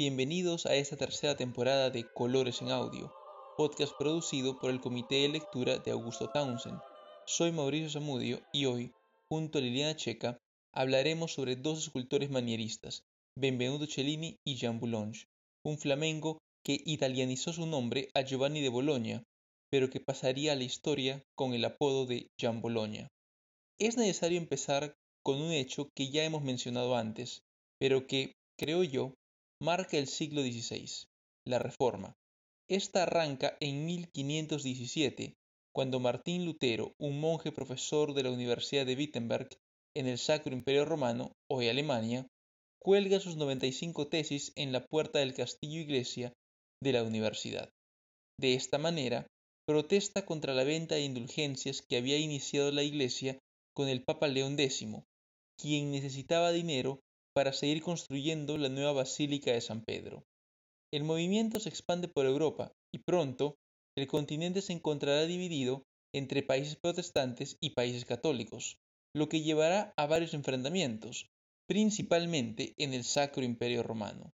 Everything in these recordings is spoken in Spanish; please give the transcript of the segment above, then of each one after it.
Bienvenidos a esta tercera temporada de Colores en Audio, podcast producido por el Comité de Lectura de Augusto Townsend. Soy Mauricio Zamudio y hoy, junto a Liliana Checa, hablaremos sobre dos escultores manieristas, Benvenuto Cellini y Jean Boulogne, un flamenco que italianizó su nombre a Giovanni de Bologna, pero que pasaría a la historia con el apodo de Jean Bologna. Es necesario empezar con un hecho que ya hemos mencionado antes, pero que, creo yo, marca el siglo XVI, la Reforma. Esta arranca en 1517, cuando Martín Lutero, un monje profesor de la Universidad de Wittenberg en el Sacro Imperio Romano, hoy Alemania, cuelga sus 95 tesis en la puerta del castillo iglesia de la universidad. De esta manera, protesta contra la venta de indulgencias que había iniciado la iglesia con el Papa León X, quien necesitaba dinero para seguir construyendo la nueva Basílica de San Pedro. El movimiento se expande por Europa y pronto el continente se encontrará dividido entre países protestantes y países católicos, lo que llevará a varios enfrentamientos, principalmente en el Sacro Imperio Romano.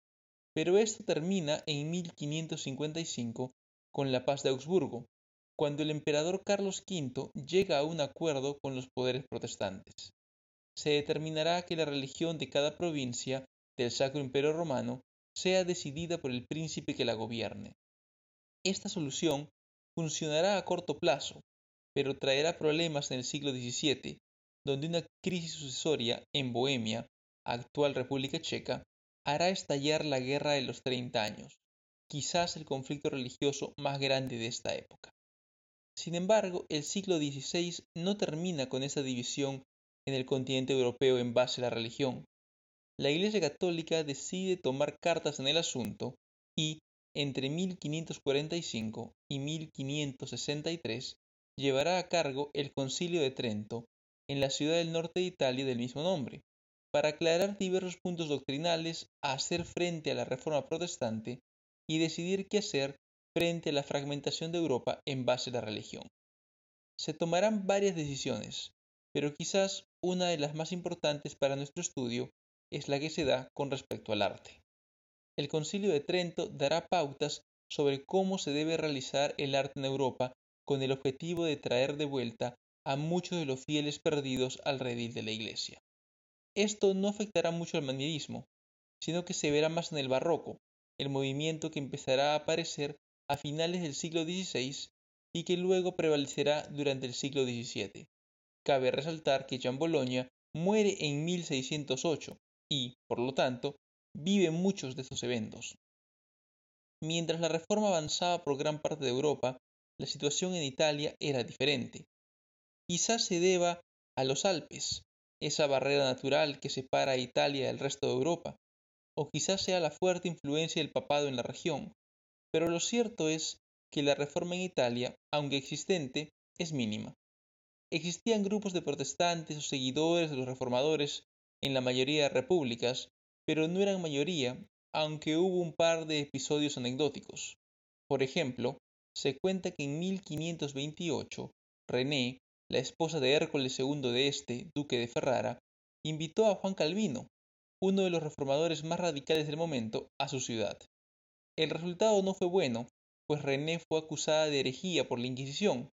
Pero esto termina en 1555 con la paz de Augsburgo, cuando el emperador Carlos V llega a un acuerdo con los poderes protestantes se determinará que la religión de cada provincia del Sacro Imperio Romano sea decidida por el príncipe que la gobierne. Esta solución funcionará a corto plazo, pero traerá problemas en el siglo XVII, donde una crisis sucesoria en Bohemia, actual República Checa, hará estallar la Guerra de los Treinta Años, quizás el conflicto religioso más grande de esta época. Sin embargo, el siglo XVI no termina con esa división en el continente europeo en base a la religión. La Iglesia Católica decide tomar cartas en el asunto y, entre 1545 y 1563, llevará a cargo el Concilio de Trento en la ciudad del norte de Italia del mismo nombre, para aclarar diversos puntos doctrinales, hacer frente a la reforma protestante y decidir qué hacer frente a la fragmentación de Europa en base a la religión. Se tomarán varias decisiones, pero quizás una de las más importantes para nuestro estudio es la que se da con respecto al arte. El Concilio de Trento dará pautas sobre cómo se debe realizar el arte en Europa con el objetivo de traer de vuelta a muchos de los fieles perdidos al redil de la Iglesia. Esto no afectará mucho al manierismo, sino que se verá más en el barroco, el movimiento que empezará a aparecer a finales del siglo XVI y que luego prevalecerá durante el siglo XVII. Cabe resaltar que Jean Bologna muere en 1608 y, por lo tanto, vive muchos de estos eventos. Mientras la reforma avanzaba por gran parte de Europa, la situación en Italia era diferente. Quizás se deba a los Alpes, esa barrera natural que separa a Italia del resto de Europa, o quizás sea la fuerte influencia del papado en la región, pero lo cierto es que la reforma en Italia, aunque existente, es mínima. Existían grupos de protestantes o seguidores de los reformadores en la mayoría de repúblicas, pero no eran mayoría, aunque hubo un par de episodios anecdóticos. Por ejemplo, se cuenta que en 1528, René, la esposa de Hércules II de este, duque de Ferrara, invitó a Juan Calvino, uno de los reformadores más radicales del momento, a su ciudad. El resultado no fue bueno, pues René fue acusada de herejía por la Inquisición,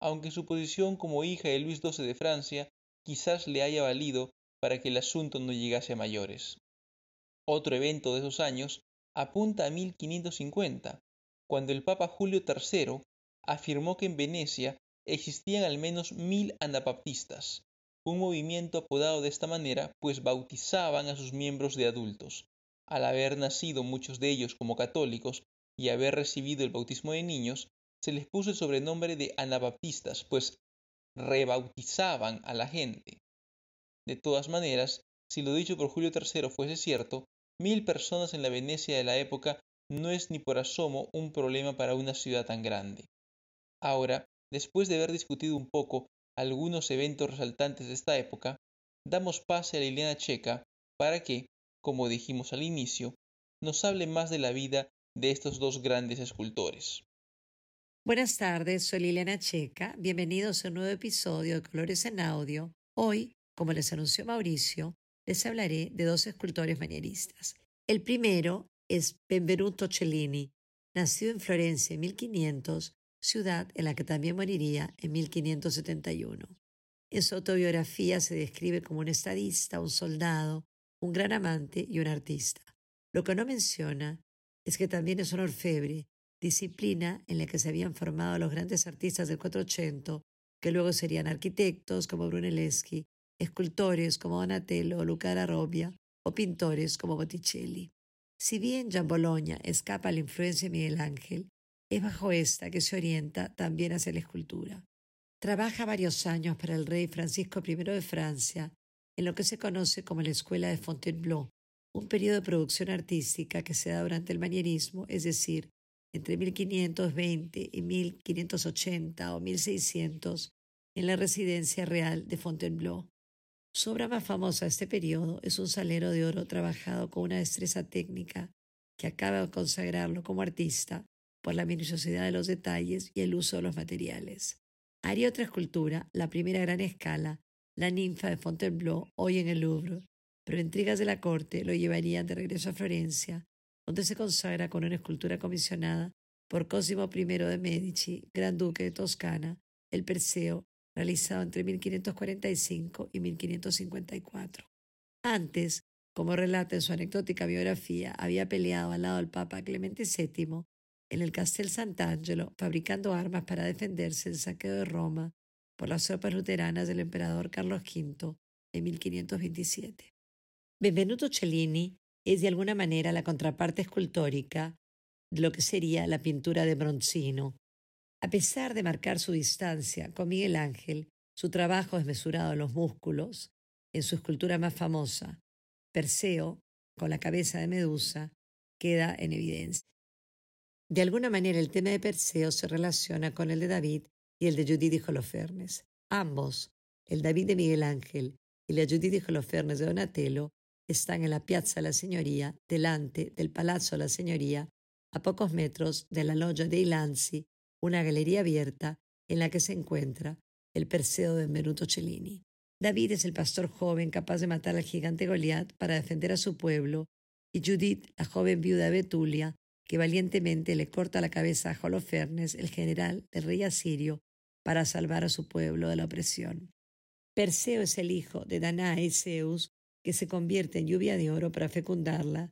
aunque su posición como hija de Luis XII de Francia quizás le haya valido para que el asunto no llegase a mayores. Otro evento de esos años apunta a 1550, cuando el Papa Julio III afirmó que en Venecia existían al menos mil anabaptistas, un movimiento apodado de esta manera pues bautizaban a sus miembros de adultos. Al haber nacido muchos de ellos como católicos y haber recibido el bautismo de niños, se les puso el sobrenombre de anabaptistas, pues rebautizaban a la gente. De todas maneras, si lo dicho por Julio III fuese cierto, mil personas en la Venecia de la época no es ni por asomo un problema para una ciudad tan grande. Ahora, después de haber discutido un poco algunos eventos resaltantes de esta época, damos pase a Liliana Checa para que, como dijimos al inicio, nos hable más de la vida de estos dos grandes escultores. Buenas tardes, soy Liliana Checa. Bienvenidos a un nuevo episodio de Colores en Audio. Hoy, como les anunció Mauricio, les hablaré de dos escultores manieristas. El primero es Benvenuto Cellini, nacido en Florencia en 1500, ciudad en la que también moriría en 1571. En su autobiografía se describe como un estadista, un soldado, un gran amante y un artista. Lo que no menciona es que también es un orfebre, disciplina en la que se habían formado los grandes artistas del 480, que luego serían arquitectos como Brunelleschi, escultores como Donatello o Luca la Robbia, o pintores como Botticelli. Si bien Gian Bologna escapa a la influencia de Miguel Ángel, es bajo esta que se orienta también hacia la escultura. Trabaja varios años para el rey Francisco I de Francia en lo que se conoce como la Escuela de Fontainebleau, un periodo de producción artística que se da durante el manierismo, es decir, entre 1520 y 1580 o 1600, en la residencia real de Fontainebleau. Su obra más famosa de este periodo es un salero de oro trabajado con una destreza técnica que acaba de consagrarlo como artista por la minuciosidad de los detalles y el uso de los materiales. Haría otra escultura, la primera gran escala, la ninfa de Fontainebleau, hoy en el Louvre, pero intrigas de la corte lo llevarían de regreso a Florencia, donde se consagra con una escultura comisionada por Cosimo I de Medici, Gran Duque de Toscana, el Perseo, realizado entre 1545 y 1554. Antes, como relata en su anecdótica biografía, había peleado al lado del Papa Clemente VII en el Castel Sant'Angelo, fabricando armas para defenderse del saqueo de Roma por las tropas luteranas del emperador Carlos V en 1527. Benvenuto Cellini es de alguna manera la contraparte escultórica de lo que sería la pintura de Bronzino. A pesar de marcar su distancia con Miguel Ángel, su trabajo desmesurado en los músculos, en su escultura más famosa, Perseo, con la cabeza de Medusa, queda en evidencia. De alguna manera el tema de Perseo se relaciona con el de David y el de Judith y Holofernes. Ambos, el David de Miguel Ángel y la Judith y Holofernes de Donatello, están en la Piazza La Signoria, delante del Palazzo La Signoria, a pocos metros de la Loggia dei Lanzi, una galería abierta en la que se encuentra el Perseo de Benvenuto Cellini. David es el pastor joven capaz de matar al gigante Goliat para defender a su pueblo, y Judith, la joven viuda de Betulia, que valientemente le corta la cabeza a Holofernes, el general del rey asirio, para salvar a su pueblo de la opresión. Perseo es el hijo de Danae y Zeus, que se convierte en lluvia de oro para fecundarla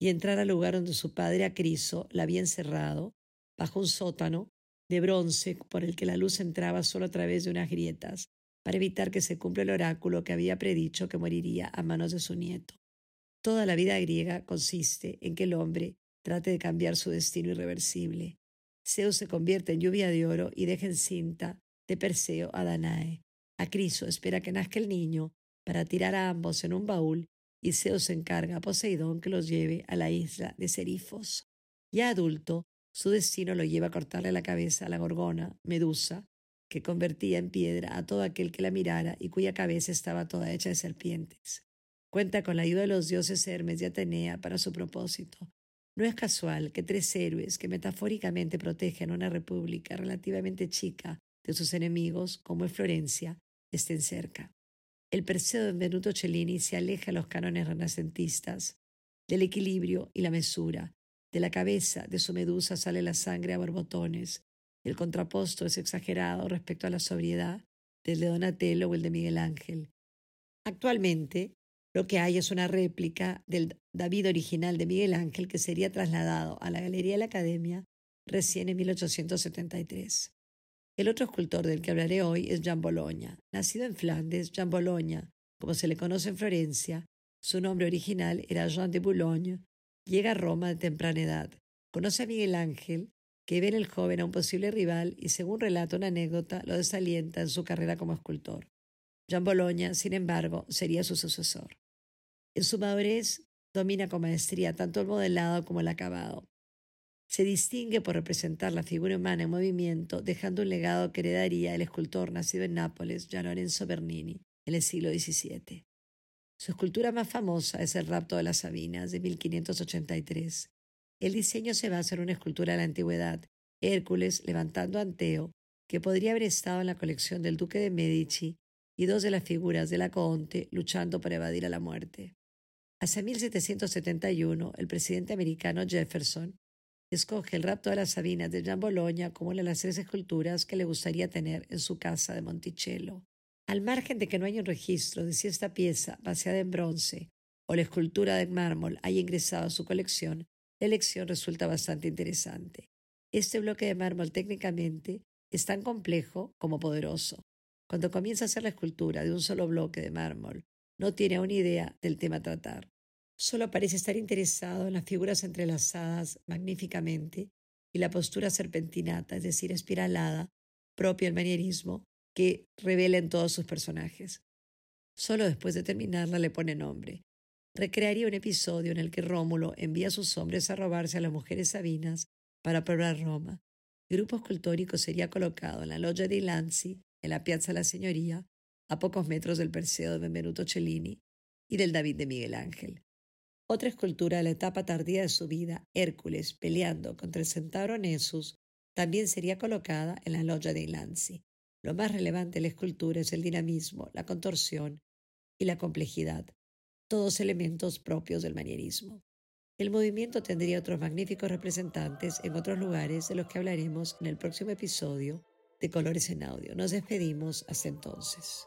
y entrar al lugar donde su padre Acriso la había encerrado, bajo un sótano de bronce por el que la luz entraba solo a través de unas grietas, para evitar que se cumpla el oráculo que había predicho que moriría a manos de su nieto. Toda la vida griega consiste en que el hombre trate de cambiar su destino irreversible. Zeus se convierte en lluvia de oro y deja encinta de Perseo a Danae. Acriso espera que nazca el niño para tirar a ambos en un baúl y Zeus encarga a Poseidón que los lleve a la isla de Serifos. Ya adulto, su destino lo lleva a cortarle la cabeza a la gorgona, Medusa, que convertía en piedra a todo aquel que la mirara y cuya cabeza estaba toda hecha de serpientes. Cuenta con la ayuda de los dioses Hermes y Atenea para su propósito. No es casual que tres héroes que metafóricamente protegen una república relativamente chica de sus enemigos, como es Florencia, estén cerca. El Perseo de Benvenuto Cellini se aleja de los cánones renacentistas, del equilibrio y la mesura. De la cabeza de su medusa sale la sangre a borbotones. El contraposto es exagerado respecto a la sobriedad del de Donatello o el de Miguel Ángel. Actualmente, lo que hay es una réplica del David original de Miguel Ángel que sería trasladado a la Galería de la Academia recién en 1873. El otro escultor del que hablaré hoy es Jean Bologna. Nacido en Flandes, Jean Bologna, como se le conoce en Florencia, su nombre original era Jean de Boulogne, llega a Roma de temprana edad. Conoce a Miguel Ángel, que ve en el joven a un posible rival y, según relata una anécdota, lo desalienta en su carrera como escultor. Jean Bologna, sin embargo, sería su sucesor. En su madurez domina con maestría tanto el modelado como el acabado. Se distingue por representar la figura humana en movimiento, dejando un legado que heredaría el escultor nacido en Nápoles, Gian Lorenzo Bernini, en el siglo XVII. Su escultura más famosa es el Rapto de las Sabinas, de 1583. El diseño se basa en una escultura de la antigüedad, Hércules levantando a Anteo, que podría haber estado en la colección del duque de Medici, y dos de las figuras de la luchando para evadir a la muerte. Hacia 1771, el presidente americano Jefferson escoge el rapto de las Sabinas de Jean Bologna como una de las tres esculturas que le gustaría tener en su casa de Monticello. Al margen de que no hay un registro de si esta pieza, baseada en bronce, o la escultura de mármol haya ingresado a su colección, la elección resulta bastante interesante. Este bloque de mármol técnicamente es tan complejo como poderoso. Cuando comienza a hacer la escultura de un solo bloque de mármol, no tiene aún idea del tema a tratar. Solo parece estar interesado en las figuras entrelazadas magníficamente y la postura serpentinata, es decir, espiralada, propia del manierismo, que revela en todos sus personajes. Solo después de terminarla le pone nombre. Recrearía un episodio en el que Rómulo envía a sus hombres a robarse a las mujeres sabinas para probar Roma. El grupo escultórico sería colocado en la loggia di Lanzi, en la Piazza La Signoria, a pocos metros del Perseo de Benvenuto Cellini y del David de Miguel Ángel. Otra escultura de la etapa tardía de su vida, Hércules peleando contra el centauro Nessus, también sería colocada en la logia de Lanzi. Lo más relevante de la escultura es el dinamismo, la contorsión y la complejidad, todos elementos propios del manierismo. El movimiento tendría otros magníficos representantes en otros lugares de los que hablaremos en el próximo episodio de Colores en Audio. Nos despedimos hasta entonces.